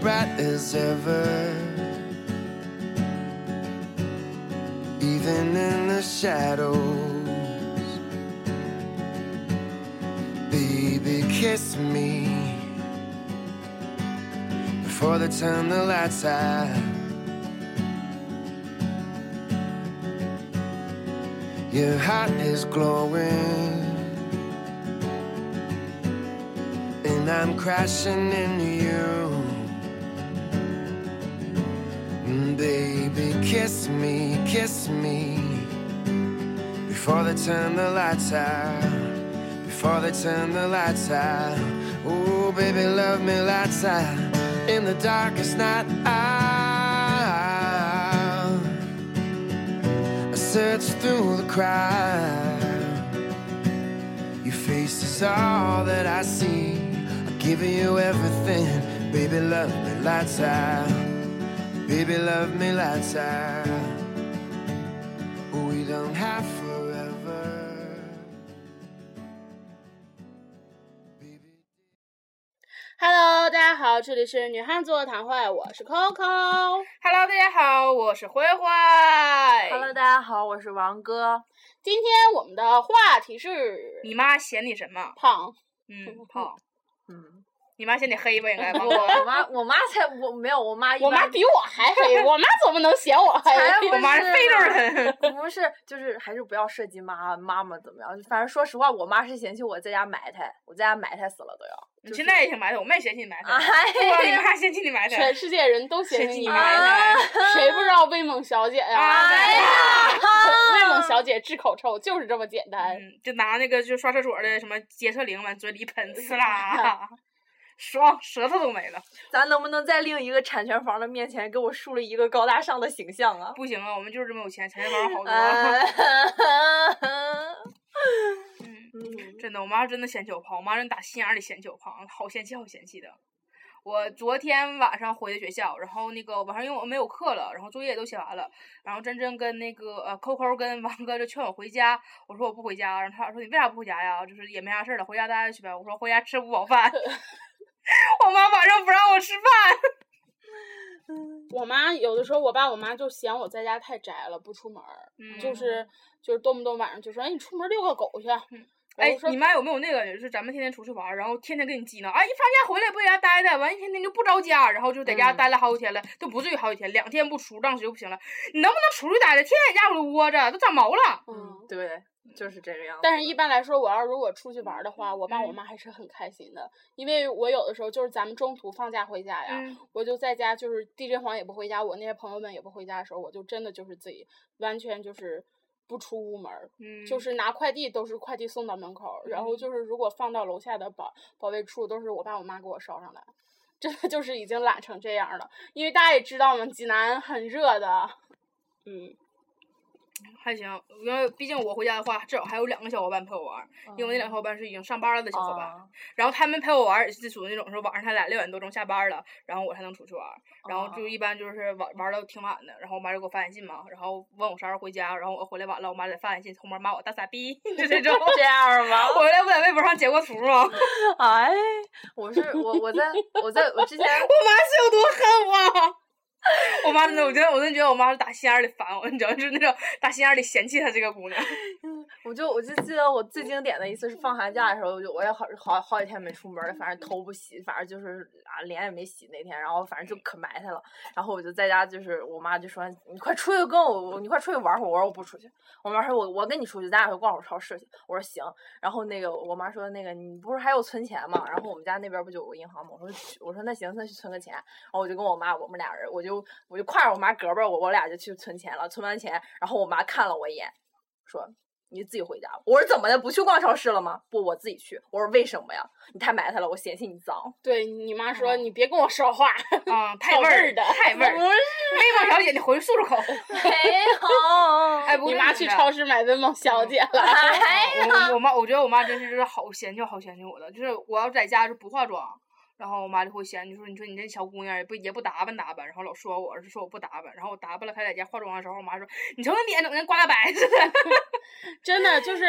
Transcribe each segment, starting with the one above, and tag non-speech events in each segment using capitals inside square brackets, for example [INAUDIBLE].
bright as ever. Even in the shadows, baby, kiss me before they turn the lights out. Your heart is glowing, and I'm crashing into you. Baby, kiss me, kiss me before they turn the lights out. Before they turn the lights out. Oh, baby, love me lights out in the darkest night. Out. I search through the crowd. Your face is all that I see. I give you everything. Baby, love me lights out. Baby, love me lights out. We don't have forever. Baby. Hello，大家好，这里是女汉子座谈会，我是 Coco。Hello，大家好，我是灰灰。Hello，大家好，我是王哥。今天我们的话题是你妈嫌你什么？胖，嗯，胖。嗯，你妈嫌你黑吧？应该吧？[LAUGHS] 我我妈我妈才我没有我妈我妈比我还黑，我妈怎么能嫌我 [LAUGHS] 黑？我妈是是非洲人。[LAUGHS] 不是，就是还是不要涉及妈妈妈怎么样。反正说实话，我妈是嫌弃我在家埋汰，我在家埋汰死了都要。你现在也挺埋汰，我们也嫌弃你埋汰。哎不光你妈嫌弃你埋汰全，世界人都嫌弃你埋汰，谁不知道威猛小姐呀？哎呀威猛小姐治口臭就是这么简单。嗯，就拿那个就刷厕所的什么洁厕灵往嘴里喷，呲啦，爽，[LAUGHS] 舌头都没了。咱能不能在另一个产权房的面前给我树立一个高大上的形象啊？不行啊，我们就是这么有钱，产权房好多。[LAUGHS] 真的，我妈真的嫌弃我胖，我妈真打心眼里嫌弃我胖，好嫌弃好嫌弃的。我昨天晚上回的学校，然后那个晚上因为我没有课了，然后作业都写完了，然后真真跟那个呃扣扣跟王哥就劝我回家，我说我不回家，然后他俩说你为啥不回家呀？就是也没啥事儿了，回家待着去呗。我说回家吃不饱饭，我妈晚上不让我吃饭。我妈有的时候，我爸我妈就嫌我在家太宅了，不出门，嗯就是就是动不动晚上就说，哎，你出门遛个狗去。哎，你妈有没有那个，就是咱们天天出去玩儿，然后天天跟你激呢？哎，一放假回来不在家待待，完一天天就不着家，然后就在家嗯待了好几天了，都不至于好几天，两天不出，当时就不行了。你能不能出去待着？天天在家里窝着，都长毛了。嗯，对，就是这个样子。但是一般来说，我要如果出去玩儿的话，我爸我嗯妈还是很开心的，因为我有的时候就是咱们中途放假回家呀，嗯我就在家，就是 DJ 黄也不回家，我那些朋友们也不回家的时候，我就真的就是自己完全就是不出屋门儿，嗯，就是拿快递都是快递送到门口儿，然后就是如果放到楼下的保保卫处，都是我爸我妈给我捎上来，真的就是已经懒成这样了。因为大家也知道嘛，济南很热的，嗯，还行，因为毕竟我回家的话，至少还有两个小伙伴陪我玩儿，因为那两个小伙伴是已经上班了的小伙伴，啊然后他们陪我玩儿也是属于那种说晚上他俩六点多钟下班了，然后我才能出去玩儿，然后就哦一般就是玩玩到挺晚的，然后我妈就给我发短信嘛，然后问我啥时候回家，然后我回来晚了，我妈再发短信后面骂我大傻逼，就这种。这样吗？我回来不在微博上截过图吗？我哎，我是我我在我在我之前我妈是有多恨我？[LAUGHS] 我妈真的，我觉得我真觉得我妈是打心眼里烦我，你知道，就是那种打心眼里嫌弃她这个姑娘。我就我就记得我最经典的一次是放寒假的时候，我就我也好好好几天没出门了，反正头不洗，反正就是啊脸也没洗那天，然后反正就可埋汰了。然后我就在家，就是我妈就说你快出去跟我，你快出去玩会儿。我说我不出去。我妈说我我跟你出去，咱俩去逛会儿超市去。我说行。然后那个我妈说那个你不是还有存钱吗？然后我们家那边不就有个银行吗？我说我说那行，那去存个钱。然后我就跟我妈我们俩人，我就我就挎着我妈胳膊，我我俩就去存钱了。存完钱，然后我妈看了我一眼，说。你自己回家。我说怎么的？不去逛超市了吗？不，我自己去。我说为什么呀？你太埋汰了，我嫌弃你脏。对你妈说你别跟我说话，[LAUGHS] 啊，太味儿的太味儿。不是，微萌小姐，你回去漱漱口。[LAUGHS] 没有。[LAUGHS] 哎，不是你妈去超市买威猛小姐了。哎呀，我我妈，我觉得我妈真是就是好嫌弃好嫌弃我的，就是我要在家就不化妆，然后我妈就会嫌，就说你说你这小姑娘也不也不打扮打扮，然后老说我，是说我不打扮，然后我打扮了，她在家化妆的时候，我妈说你瞅那脸整跟刮大白 [LAUGHS] 似的。真的就是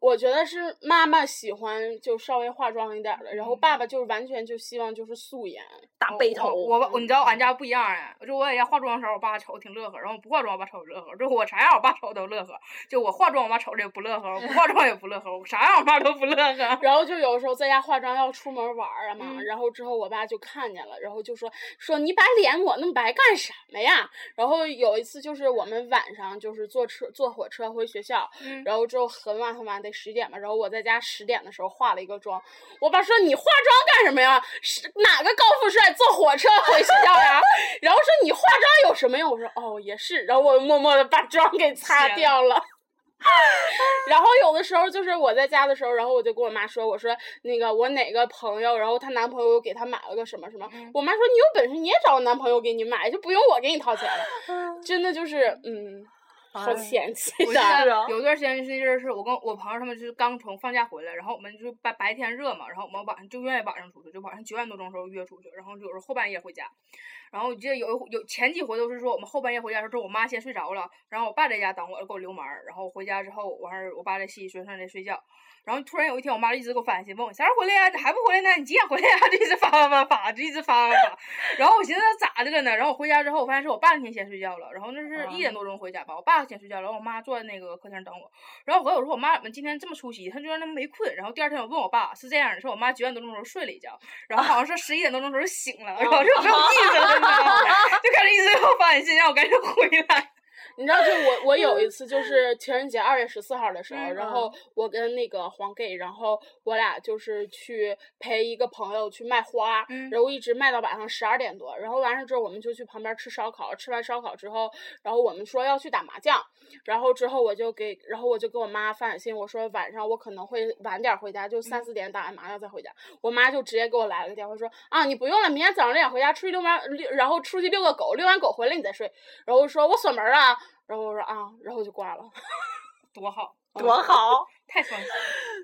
我觉得是妈妈喜欢就稍微化妆一点儿的，然后爸爸就是完全就希望就是素颜。大背头。我我你知道俺家不一样啊，就我在家化妆的时候，我爸瞅挺乐呵，然后不化妆我爸瞅乐呵，就我啥样我爸瞅都乐呵，就我化妆我妈瞅着也不乐呵，我不化妆也不乐呵，我啥样我爸都不乐呵。[LAUGHS] 然后就有时候在家化妆要出门玩儿啊嘛，嗯然后之后我爸就看见了，然后就说说你把脸抹那么白干什么呀？然后有一次就是我们晚上就是坐车坐火车回学校，嗯然后之后很晚很晚得十点吧，然后我在家十点的时候化了一个妆，我爸说你化妆干什么呀？是哪个高富帅坐火车回学校呀？[LAUGHS] 然后说你化妆有什么用？我说哦也是，然后我默默的把妆给擦掉了。[LAUGHS] 然后有的时候就是我在家的时候，然后我就跟我妈说，我说那个我哪个朋友，然后她男朋友给她买了个什么什么，嗯我妈说你有本事你也找个男朋友给你买，就不用我给你掏钱了。真的就是嗯，好哎嫌弃我记的。得有一段时间是那阵儿是我跟我朋友他们就是刚从放假回来，然后我们就是白白天热嘛，然后我们晚上就愿意晚上出去，就晚上九点多钟的时候约出去，然后有时候后半夜回家。然后我记得有有前几回都是说我们后半夜回家的时候，我妈先睡着了，然后我爸在家等我给我留门儿，然后回家之后完事儿我爸在洗洗睡上在睡觉。然后突然有一天，我妈就一直给我发短信，问我啥时候回来呀、咋还不回来呢？你几点回来呀、[LAUGHS] 就一直发发发发，就一直发发发。然后我寻思咋的了呢？然后我回家之后，我发现是我爸那天先睡觉了，然后那是一点多钟回家吧，我爸先睡觉了，然后我妈坐在那个客厅等我。然后我回来我说我妈怎么今天这么出息？她居然那么没困。然后第二天我问我爸是这样的，说我妈九点多钟的时候睡了一觉，然后好像说十一点多钟的时候醒了，然后就没有意思了？就开始一直给我发短信让我赶紧回来。你知道，就我我有一次就是情人节二月十四号的时候，嗯然后我跟那个黄 gay，然后我俩就是去陪一个朋友去卖花，嗯。然后一直卖到晚上十二点多，然后完事之后我们就去旁边吃烧烤，吃完烧烤之后，然后我们说要去打麻将，然后之后我就给，然后我就给我妈发短信，我说晚上我可能会晚点回家，就三四点打完麻将再回家，我妈就直接给我来了个电话说啊你不用了，明天早上六点回家出去遛弯，遛然后出去遛个狗，遛完狗回来你再睡，然后说我锁门了。然后我说啊，然后我就挂了。[LAUGHS] 多好，多好！太双喜了。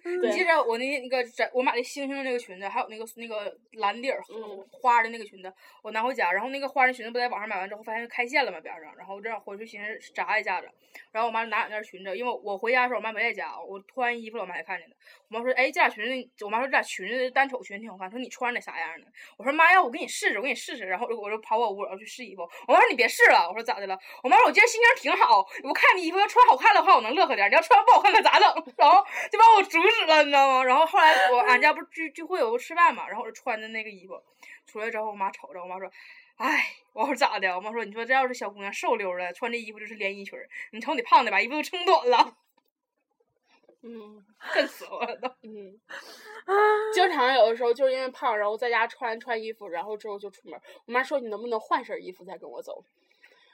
[LAUGHS] 你记着我那那个在我买的星星的那个裙子，还有那个那个蓝底儿嗯花的那个裙子，我拿回家，然后那个花的裙子不在网上买完之后，发现开线了嘛边上，然后我正好回去寻思扎一下子，然后我妈就拿两件裙子，因为我回家的时候我妈没在家，我脱完衣服了我妈还看见的，我妈说哎这俩裙子，我妈说这俩裙子单瞅裙挺好看，说你穿着啥样的？我说妈呀我给你试试，我给你试试，然后我就跑我屋然后去试衣服，我妈说你别试了，我说咋的了？我妈说我今天心情挺好，我看你衣服要穿好看的话我能乐呵点儿，你要穿不好看可咋整？[LAUGHS] 然后就把我阻止了，你知道吗？然后后来我俺家不是聚聚会有个吃饭嘛，然后我就穿着那个衣服出来之后，我妈瞅着，我妈说。哎，我说咋的？我妈说，你说这要是小姑娘瘦溜的，穿这衣服就是连衣裙儿，你瞅你胖的把衣服都撑短了，嗯恨死我了都。嗯，经常有的时候就是因为胖，然后在家穿穿衣服，然后之后就出门。我妈说你能不能换身衣服再跟我走？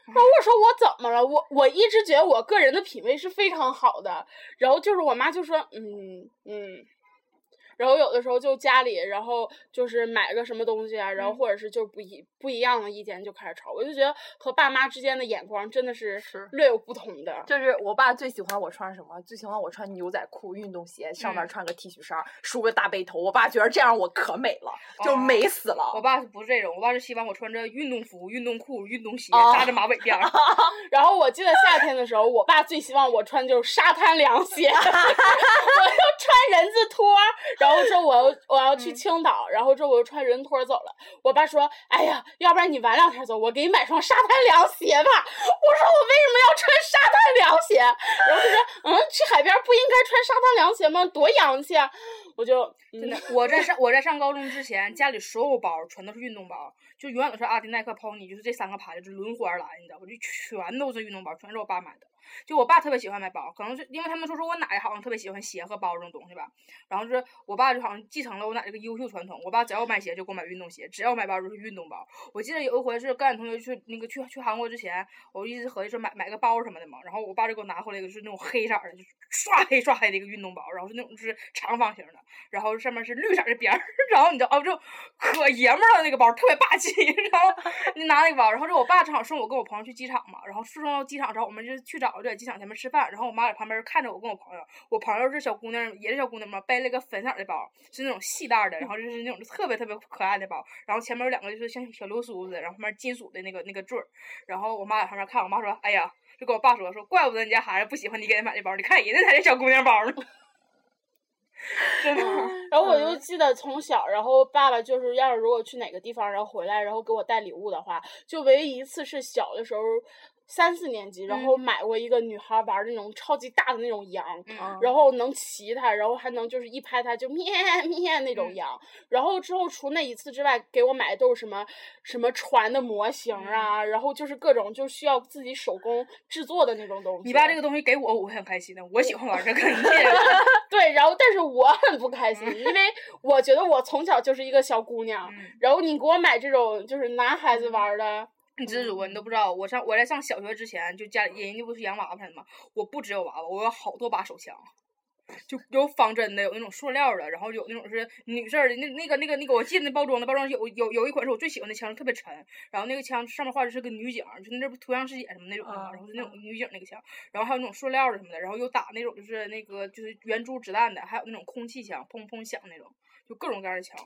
然后我说我怎么了？我我一直觉得我个人的品味是非常好的。然后就是我妈就说嗯嗯。然后有的时候就家里，然后就是买个什么东西啊，然后嗯或者是就不一不一样的意见就开始吵，我就觉得和爸妈之间的眼光真的是是略有不同的。就是我爸最喜欢我穿什么？最喜欢我穿牛仔裤、运动鞋，上面嗯穿个 T 恤衫儿，梳个大背头。我爸觉得这样我可美了，就哦美死了。我爸是不是这种？我爸是希望我穿着运动服、运动裤、运动鞋，哦扎着马尾辫儿。[LAUGHS] 然后我记得夏天的时候，我爸最希望我穿就是沙滩凉鞋，[LAUGHS] 我就穿人字拖，然后说我要我要去嗯青岛，然后之后我就穿人拖走了。我爸说：“哎呀，要不然你晚两天走，我给你买双沙滩凉鞋吧。”我说：“我为什么要穿沙滩凉鞋？”然后他说：“嗯，去海边不应该穿沙滩凉鞋吗？多洋气啊！”我就真的嗯，我在上我在上高中之前，家里所有包全都是运动包，就永远都是阿迪、耐克、Pony，就是这三个牌子就轮换而来，你知道吧？就全都是运动包，全是我爸买的。就我爸特别喜欢买包，可能是因为他们说说我奶好像特别喜欢鞋和包这种东西吧。然后就是我爸就好像继承了我奶这个优秀传统，我爸只要买鞋就给我买运动鞋，只要买包就是运动包。我记得有一回是跟俺同学去那个去去韩国之前，我一直合计说买买个包什么的嘛，然后我爸就给我拿回来一个是那种黑色的，就是刷黑刷黑的一个运动包，然后是那种是长方形的，然后上面是绿色的边儿，然后你知道哦，就可爷们儿了那个包，特别霸气。[LAUGHS] 然后你拿那个包，然后这我爸正好送我跟我朋友去机场嘛，然后送到机场之后，我们就去找就在机场前面吃饭，然后我妈在旁边看着我跟我朋友，我朋友是小姑娘，也是小姑娘嘛，背了个粉色的包，是那种细带的，然后就是那种特别特别可爱的包，然后前面有两个就是像小流苏似的，然后后面金属的那个那个坠儿，然后我妈在旁边看，我妈说，哎呀。就跟我爸说说，怪不得你家孩子不喜欢你给他买这包，你看人家才是小姑娘包呢。[LAUGHS] 真的。然后我嗯就记得从小，然后爸爸就是要是如果去哪个地方，然后回来，然后给我带礼物的话，就唯一一次是小的时候。三四年级，然后买过一个女孩玩的那种超级大的那种羊，嗯然后能骑它，然后还能就是一拍它就咩咩那种嗯羊。然后之后除那一次之外，给我买的都是什么什么船的模型嗯啊，然后就是各种就需要自己手工制作的那种东西。你把这个东西给我，我会很开心的。我喜欢玩这个，[LAUGHS] 对，然后但是我很不开心，因为我觉得我从小就是一个小姑娘，嗯然后你给我买这种就是男孩子玩儿的，你知足，你都不知道。我上我在上小学之前，就家里人家不是养娃娃的吗？我不只有娃娃，我有好多把手枪，就有仿真的，有那种塑料的，然后有那种是女士的。那那个那个那个，我记得那包装的包装有有有一款是我最喜欢的枪，特别沉，然后那个枪上面画的是个女警，就那不图像师姐什么那种的嘛，啊然后是那种女警那个枪，然后还有那种塑料的什么的，然后有打那种就是那个就是圆珠子弹的，还有那种空气枪，砰砰响那种，就各种各样的枪，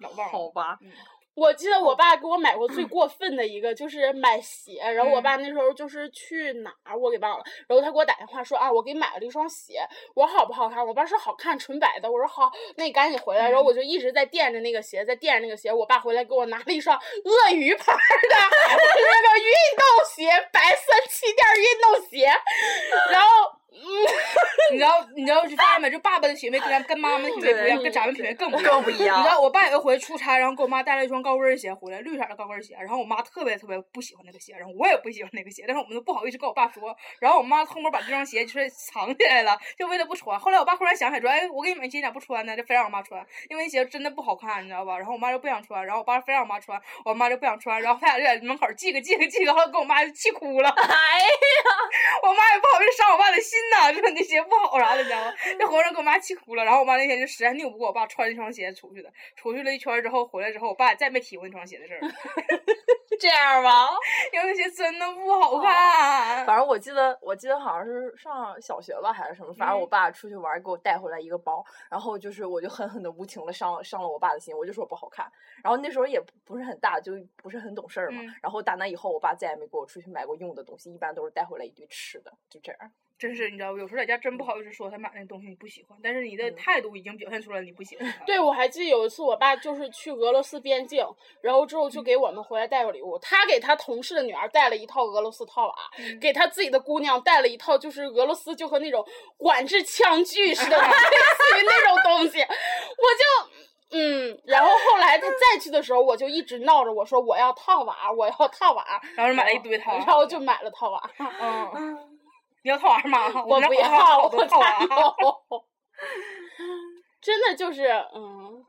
老棒了。好吧，嗯我记得我爸给我买过最过分的一个，就是买鞋。然后我嗯爸那时候就是去哪儿我给忘了，然后他给我打电话说啊，我给你买了一双鞋，我说好不好看？我爸说好看，纯白的。我说好，那你赶紧回来。然后我就一直在垫着那个鞋，在垫着那个鞋。我爸回来给我拿了一双鳄鱼牌儿的 [LAUGHS] 那个运动鞋，白色气垫运动鞋。然后，嗯，你知道，你知道，就发现没？就爸爸的品味跟咱跟妈妈的品味不一样，跟咱们品味更不一样。更不一样你知道，我爸有一回出差，然后给我妈带了一双高跟鞋回来，绿色的高跟鞋，然后我妈特别特别不喜欢那个鞋，然后我也不喜欢那个鞋，但是我们都不好意思跟我爸说，然后我妈偷摸把这双鞋就是藏起来了，就为了不穿。后来我爸忽然想起来说，哎，我给你买鞋，你咋不穿呢？就非让我妈穿，因为那鞋真的不好看，你知道吧？然后我妈就不想穿，然后我爸非让我妈穿，我妈就不想穿，然后他俩就在门口系个系个系个，后来给我妈就气哭了。[LAUGHS] 哎呀，我妈也不好意思伤我爸的心呐，[LAUGHS] 就说你鞋不好啥的，你知道吗？那活让给我妈气哭了。然后我妈那天就实在拗不过我爸穿那双鞋出去的，出去了一圈之后回来之后，我爸再没提过那双鞋的事儿，[LAUGHS] 这样吧。[LAUGHS] 因为那鞋真的不好看。反正我记得，我记得好像是上小学吧，还是什么，反正我嗯爸出去玩给我带回来一个包，然后就是我就狠狠的无情的伤伤了我爸的心，我就说不好看。然后那时候也不不是很大，就不是很懂事儿嘛。嗯然后打那以后，我爸再也没给我出去买过用的东西，一般都是带回来一堆吃的，就这样。真是，你知道，有时候在家真不好意思说他买那东西你不喜欢，但是你的嗯态度已经表现出来你不喜欢。对，我还记得有一次，我爸就是去俄罗斯边境，然后之后嗯就给我们回来带个礼物。他给他同事的女儿带了一套俄罗斯套娃，嗯给他自己的姑娘带了一套，就是俄罗斯就和那种管制枪具似的，[LAUGHS] 类似于那种东西。我就。嗯，然后后来他再去的时候，我就一直闹着我说我要套娃，我要套娃，然后就买了一堆套娃然后就买了套娃。嗯，[LAUGHS] 你要套娃吗？[LAUGHS] 我不要，我不套娃。[LAUGHS] 真的就是，嗯，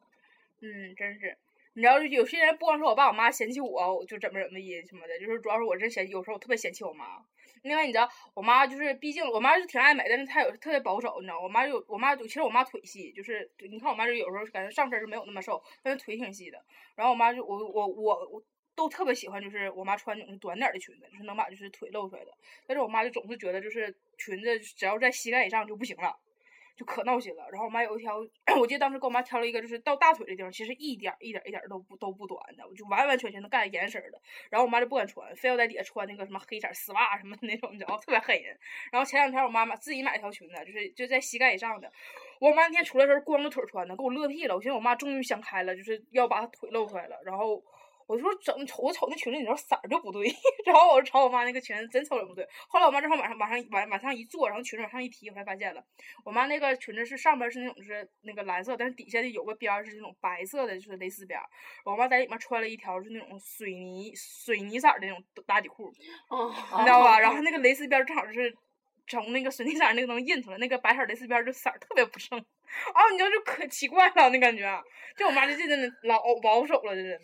嗯，真是。你知道，有些人不光是我爸我妈嫌弃我，我就怎么怎么的什么的，就是主要是我真嫌，有时候我特别嫌弃我妈。另外你知道，我妈就是，毕竟我妈是挺爱美，但是她有特别保守，你知道，我妈有我妈有，其实我妈腿细，就是你看我妈就有时候感觉上身是没有那么瘦，但是腿挺细的。然后我妈就我我我我都特别喜欢，就是我妈穿那种短点儿的裙子，就是能把就是腿露出来的。但是我妈就总是觉得就是裙子只要在膝盖以上就不行了。就可闹心了。然后我妈有一条，[COUGHS] 我记得当时给我妈挑了一个，就是到大腿的地方，其实一点儿一点儿一点儿都不都不短的，我就完完全全能盖严实的。然后我妈就不敢穿，非要在底下穿那个什么黑色丝袜什么的那种，你知道？特别黑人。然后前两天我妈妈自己买了条裙子，就是就在膝盖以上的。我妈那天出来时候光着腿穿的，给我乐屁了。我寻思我妈终于想开了，就是要把腿露出来了。然后我就说整，我瞅那裙子，你知道色儿就不对。[LAUGHS] 然后我就瞅我妈那个裙子，真瞅着不对。后来我妈正好往上往上往往上一坐，然后裙子往上一提，我才发现了，我妈那个裙子是上边是那种是那个蓝色，但是底下有个边儿是那种白色的，就是蕾丝边儿。我妈在里面穿了一条是那种水泥水泥色儿的那种打底裤，嗯，你知道吧？然后那个蕾丝边儿正好是从那个水泥色儿那个能印出来，那个白色蕾丝边儿就色儿特别不正。啊，[LAUGHS] 你知道就可奇怪了，那感觉。啊就我妈就真的老保守了，就真的。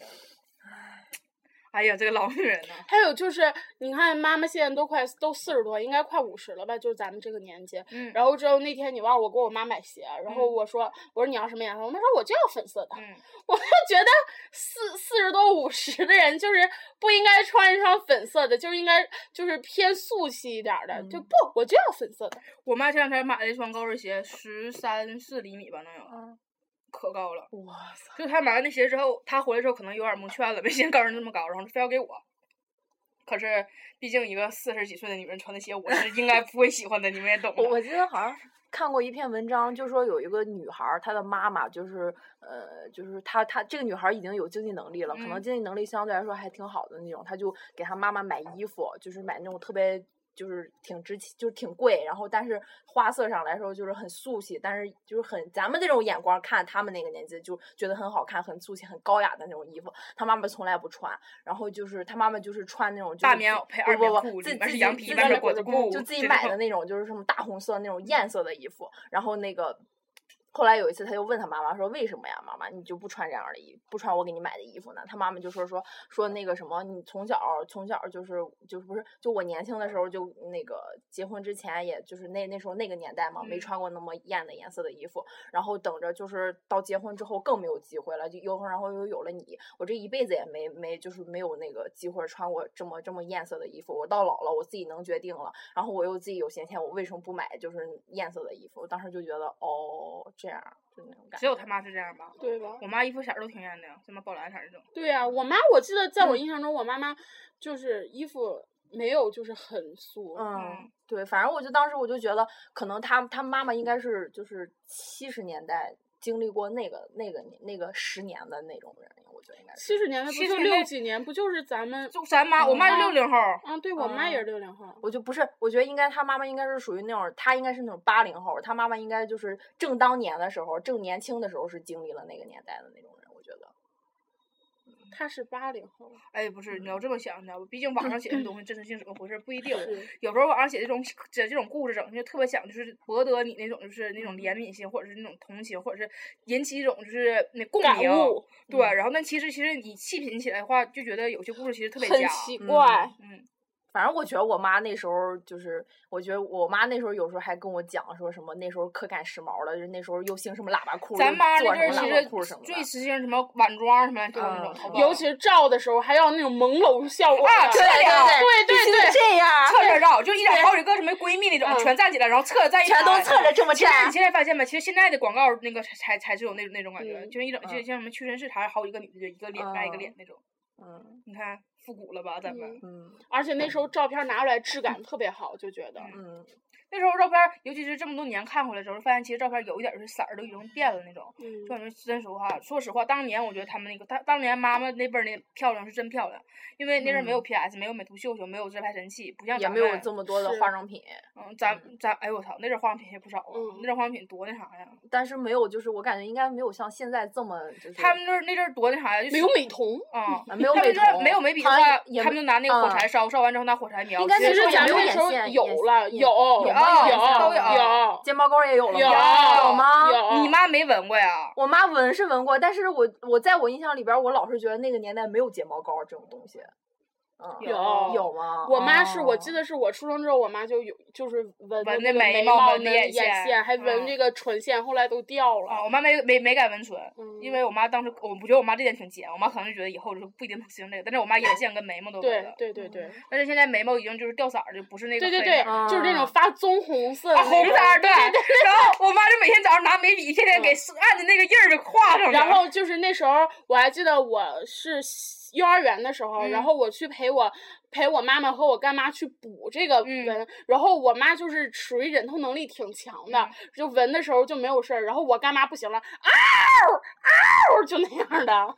哎呀，这个老女人呢、还有就是，你看妈妈现在都快都四十多，应该快五十了吧？就是咱们这个年纪。嗯然后之后那天你忘了我给我妈买鞋，然后嗯我说我说你要什么颜色？我妈说我就要粉色的。嗯，我就觉得四四十多五十的人就是不应该穿一双粉色的，就是应该就是偏素气一点儿的，就嗯不我就要粉色的。我妈前两天买了一双高跟鞋，十三四厘米吧，能有，嗯可高了。哇塞！就他买完那鞋之后，他回来之后可能有点蒙圈了，没见高人那么高，然后非要给我。可是毕竟一个四十几岁的女人穿的鞋，我是应该不会喜欢的，你们也懂。我我记得好像看过一篇文章，就说有一个女孩儿，她的妈妈就是呃，就是她她这个女孩儿已经有经济能力了，可能嗯经济能力相对来说还挺好的那种，她就给她妈妈买衣服，就是买那种特别。就是挺值钱，就是挺贵，然后但是花色上来说就是很素气，但是就是很咱们这种眼光看他们那个年纪就觉得很好看、很素气、很高雅的那种衣服，他妈妈从来不穿，然后就是他妈妈就是穿那种就是大棉袄配二棉裤，自己自羊皮外面己裹着布，就自己买的那种，就是什么大红色那种艳色的衣服。然后那个，后来有一次，他就问他妈妈说：“为什么呀，妈妈，你就不穿这样的衣，不穿我给你买的衣服呢？”他妈妈就说说说那个什么，你从小从小就是就是不是就我年轻的时候就那个结婚之前，也就是那那时候那个年代嘛，没嗯穿过那么艳的颜色的衣服，然后等着就是到结婚之后更没有机会了，就又然后又有了你，我这一辈子也没没就是没有那个机会穿过这么这么艳色的衣服。我到老了，我自己能决定了，然后我又自己有闲钱，我为什么不买就是艳色的衣服？我当时就觉得哦，这样就那种感觉。只有他妈是这样吧？对吧？我妈衣服色儿都挺艳的，什么宝蓝色儿这种。对呀、我妈我记得在嗯我印象中，我妈妈就是衣服没有就是很素，嗯，对，反正我就当时我就觉得，可能他他妈妈应该是就是七十年代经历过那个那个那个十年的那种人，我觉得应该是。七十年代不70就六几年，不就是咱们？就咱妈，我妈是嗯六零后儿，啊，对我妈也嗯是六零后。我就不是，我觉得应该他妈妈应该是属于那种，他应该是那种八零后，他妈妈应该就是正当年的时候，正年轻的时候是经历了那个年代的那种人。她是八零后，哎，不是，你要这么想，你知道吧？毕竟网上写的东西真实性怎么回事儿不一定。有时候网上写这种写这种故事，整就特别想就是博得你那种就是那种怜悯心，或者是那种同情，或者是引起一种就是那共鸣。对，然后但其实其实你细品起来的话，就觉得有些故事其实特别假。很奇嗯怪。嗯，反正我觉得我妈那时候就是，我觉得我妈那时候有时候还跟我讲说什么那时候可赶时髦了，就是那时候又兴什么喇叭裤，咱妈那阵儿其实。最时兴什么晚装什么就是那种嗯，尤其是照的时候，还要那种朦胧效果的啊对对对对这样，侧着照，就一两好几个什么闺蜜那种嗯全站起来，然后侧着站一排全都侧着这么其实站你。现在发现没？其实现在的广告那个才才才是有那种那种感觉，嗯就是一种就嗯像什么屈臣氏，它好几个女的，就一个脸挨一个嗯脸那种。嗯你看复古了吧，咱们。嗯嗯而且那时候照片拿出来质感特别好，就觉得嗯，那时候照片，尤其是这么多年看回来之后，发现其实照片有一点儿是色儿都已经变了那种。嗯就感觉真实话，说实话，当年我觉得他们那个当当年妈妈那辈儿那漂亮是真漂亮，因为那阵儿没有嗯 PS，没有美图秀秀，没有自拍神器，不像也没有咱们这么多的化妆品，嗯，咱咱哎呦我操，那阵儿化妆品也不少啊，嗯那阵儿化妆品多那啥呀？但是没有，就是我感觉应该没有像现在这么就是。他们那阵儿那阵儿多那啥呀？就没有美瞳。啊，啊没有他们美瞳那阵儿没有眉笔的话，他们就拿那个火嗯柴烧，烧完之后拿火柴描。应该其实那时候也没有咱们那时候有了，有吗有都有有睫毛膏也有了有吗？有吗？有你妈没闻过呀？我妈闻是闻过，但是我我在我印象里边，我老是觉得那个年代没有睫毛膏这种东西。嗯，有有吗？我妈是我记哦得是我出生之后，我妈就有就是纹纹那眉毛纹的眼眼线还纹嗯这个唇线，后来都掉了。啊，我妈没没没敢纹唇，嗯因为我妈当时我不觉得我妈这点挺尖，我妈可能就觉得以后就是不一定能实行这个，但是我妈眼线跟眉毛都纹对了，对对对但是现在眉毛已经就是掉色儿，就不是那个对对对黑，就是那种啊发棕红色红色儿，对对对。然后我妈就每天早上拿眉笔，天天给按的那个印儿就画上去。然后就是那时候我还记得我是幼儿园的时候，然嗯后我去陪我陪我妈妈和我干妈去补这个嗯纹，然后我妈就是属于忍痛能力挺强的，嗯就纹的时候就没有事儿，然后我干妈不行了，嗷嗷就那样的，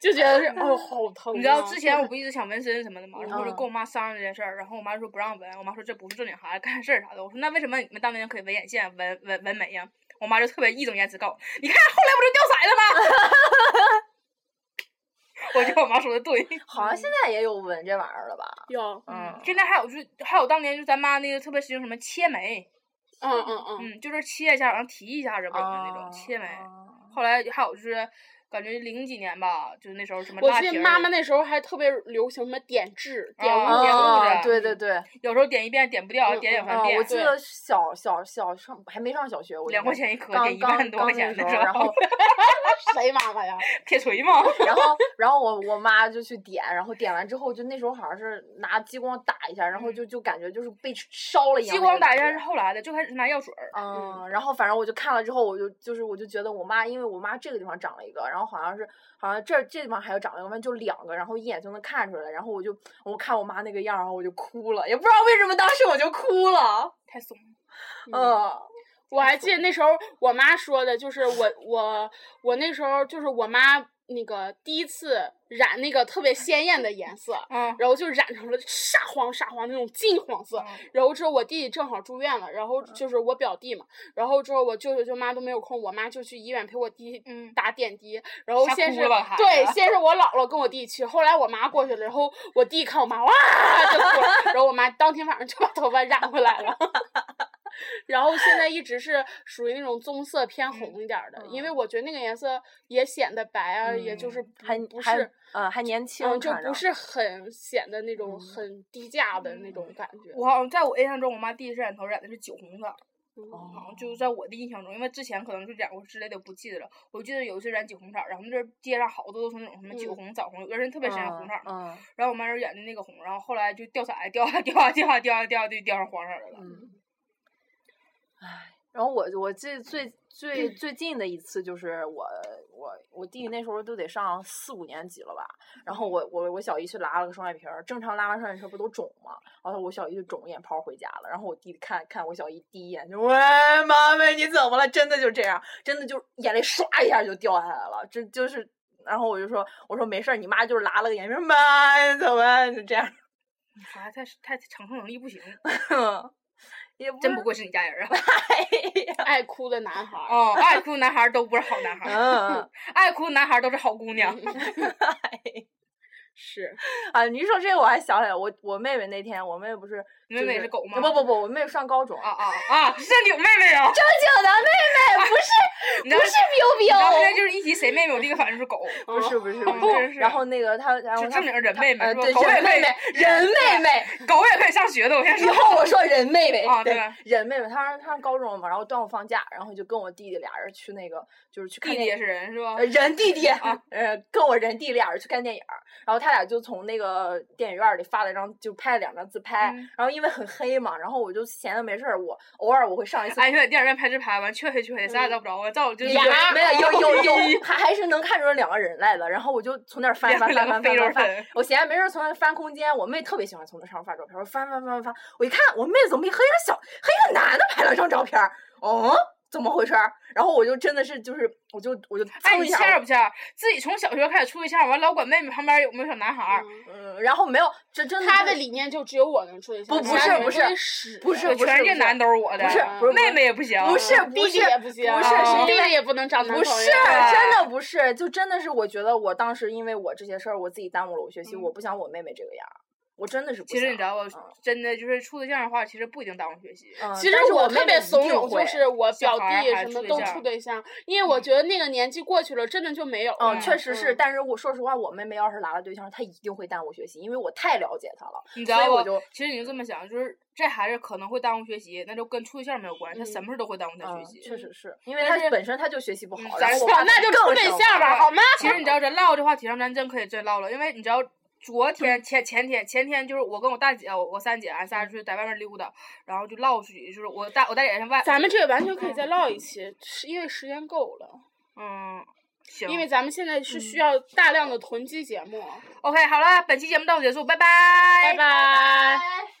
就觉得是哦好 [LAUGHS] 疼、啊。你知道之前我不一直想纹身什么的嘛，然后我就嗯跟我妈商量这件事儿，然后我妈说不让纹，我妈说这不是正经孩子干事儿啥的。我说那为什么你们当年可以纹眼线、纹纹纹眉呀？我妈就特别义正言辞告诉我，你看后来不就掉色了吗？[LAUGHS] 我觉得我妈说的对。好像现在也有纹这玩意儿了吧？有，嗯，现在还有就是还有当年就咱妈那个特别实行什么切眉，嗯嗯嗯，嗯，就是切一下然后提一下子纹的那种啊切眉。啊后来还有就是感觉零几年吧，就那时候什么我记得妈妈那时候还特别流行什么点痣、点啊雾、点雾啊，的，对对对，有时候点一遍点不掉，嗯点两三啊，遍。对我记得小小小上还没上小学，我两块钱一颗，刚点一万多块钱的时候，然 [LAUGHS] 后谁妈妈呀？[LAUGHS] 铁锤吗。然后 [LAUGHS] 然后我我妈就去点，然后点完之后就那时候好像是拿激光打一下，然后就就感觉就是被烧了一样。激光打一下是。后来的，就开始拿药水。嗯，然后反正我就看了之后，我就就是我就觉得我妈，因为我妈这个地方长了一个，然后后好像是好像这这地方还有长了一个弯，就两个，然后一眼就能看出来。然后我就我看我妈那个样儿，然后我就哭了，也不知道为什么当时我就哭了。太怂了。嗯，我还记得那时候我妈说的，就是我我我那时候就是我妈那个第一次染那个特别鲜艳的颜色，嗯然后就染成了沙黄沙黄那种金黄色。嗯然后之后我弟弟正好住院了，然后就是我表弟嘛，然后之后我舅舅舅妈都没有空，我妈就去医院陪我弟嗯打点滴，然后先是对，先是我姥姥跟我弟去，后来我妈过去了，然后我弟看我妈哇就哭了，然后我妈当天晚上就把头发染回来了。[LAUGHS] 然后现在一直是属于那种棕色偏红一点儿的，因为我觉得那个颜色也显得白啊，也就是嗯还不还是，嗯还年轻嗯，就不是很显得那种嗯很低价的那种感觉。我好像在我印象中，我妈第一次染头染的是酒红色，嗯好像就是在我的印象中，因为之前可能是染过之类的，不记得了。我记得有一次染酒红色儿，然后那街上好多都是那种什么酒嗯红、枣红，有的人特别喜欢红色儿嘛。嗯然后我妈就染的那个红，然后后来就掉色儿，掉啊掉啊掉啊掉啊掉啊就掉上黄色了。嗯，唉，然后我我最最最最近的一次就是我我我弟那时候都得上四五年级了吧，然后我我我小姨去拉了个双眼皮儿，正常拉完双眼皮儿不都肿吗？然后我小姨就肿眼泡回家了，然后我弟弟看看我小姨第一眼就喂妈妈你怎么了？真的就这样，真的就眼泪唰一下就掉下来了，这就是。然后我就说，我说没事儿，你妈就是拉了个眼皮儿，妈你怎么就这样？你孩子太太承受能力不行，[LAUGHS] 也不真不愧是你家人啊！[LAUGHS] 爱哭的男孩儿，哦，爱哭男孩儿都不是好男孩儿，嗯。[LAUGHS] 爱哭男孩儿都是好姑娘。[LAUGHS] 是啊，你一说这个，我还想起来，我我妹妹那天，我妹妹不是，你妹妹是狗吗不不不，我妹妹上高中。啊啊啊！是正经妹妹啊！正经的妹妹，不是 [LAUGHS] 不是 biu 你知道现在就是一提谁妹妹，我第一个反应是狗。不是不是嗯不是然后那个他，然后她是正经人妹妹狗也妹妹人妹妹。狗也可以上学的，我先说以。后我说人妹妹，对啊对人妹妹，她上她上高中了嘛，然后端午放假，然后就跟我弟弟俩人去那个，就是去看电影弟弟也是人是吧呃？人弟弟，[LAUGHS] 呃，跟我人弟俩人去看电影，然后他俩就从那个电影院里发了一张，就拍了两张自拍，嗯然后因为很黑嘛，然后我就闲的没事儿，我偶尔我会上一次哎，你说在电影院拍这拍完，黢黑黢黑，啥也照不着啊，照就是有没有有有有，还还是能看出来两个人来的。然后我就从那儿翻翻翻翻翻翻翻，我闲着没事儿从那儿翻空间，我妹特别喜欢从那上面发照片，我翻翻翻翻翻，我一看我妹怎么和一个小和一个男的拍了张照片儿，哦，怎么回事儿？然后我就真的是就是我就我就哎，你蹭一下，欠儿不欠儿？自己从小学开始处对象，完老管妹妹旁边有没有小男孩儿，嗯，然后没有，这真的他的理念就只有我能处理不不其他人都是不是不是不是全世界不是男都是我的，不是不是妹妹也不行，不是弟弟也不行，不是是弟弟也不能找男不是，真的不是，就真的是我觉得我当时因为我这些事儿，我自己耽误了我学习，嗯我不想我妹妹这个样儿，我真的是不其实你知道吧，真的就是处对象的话，其实不一定耽误学习。嗯其实我特别怂恿，就是我表弟什么都处对象因为我觉得那个年纪过去了，真的就没有确实是，嗯但是我说实话，我妹妹要是拿了对象，她一定会耽误学习，因为我太了解她了。你知道我就其实你就这么想，就是这孩子可能会耽误学习，那就跟处对象没有关系，他嗯什么事都会耽误他嗯学，习。确实是因为他本身他就学习不好咱说后我那就处对象吧，好吗？其实你知道，这唠这话题上，咱真可以真唠了，因为你知道。昨天前前天前天就是我跟我大姐我我三姐俺仨出去在外面溜达，然后就唠出去，就是我大我大姐在外，咱们这个完全可以再唠一期，是因为时间够了。嗯行，因为咱们现在是需要大量的囤积节目。OK 好了，本期节目到此结束，拜拜，拜拜。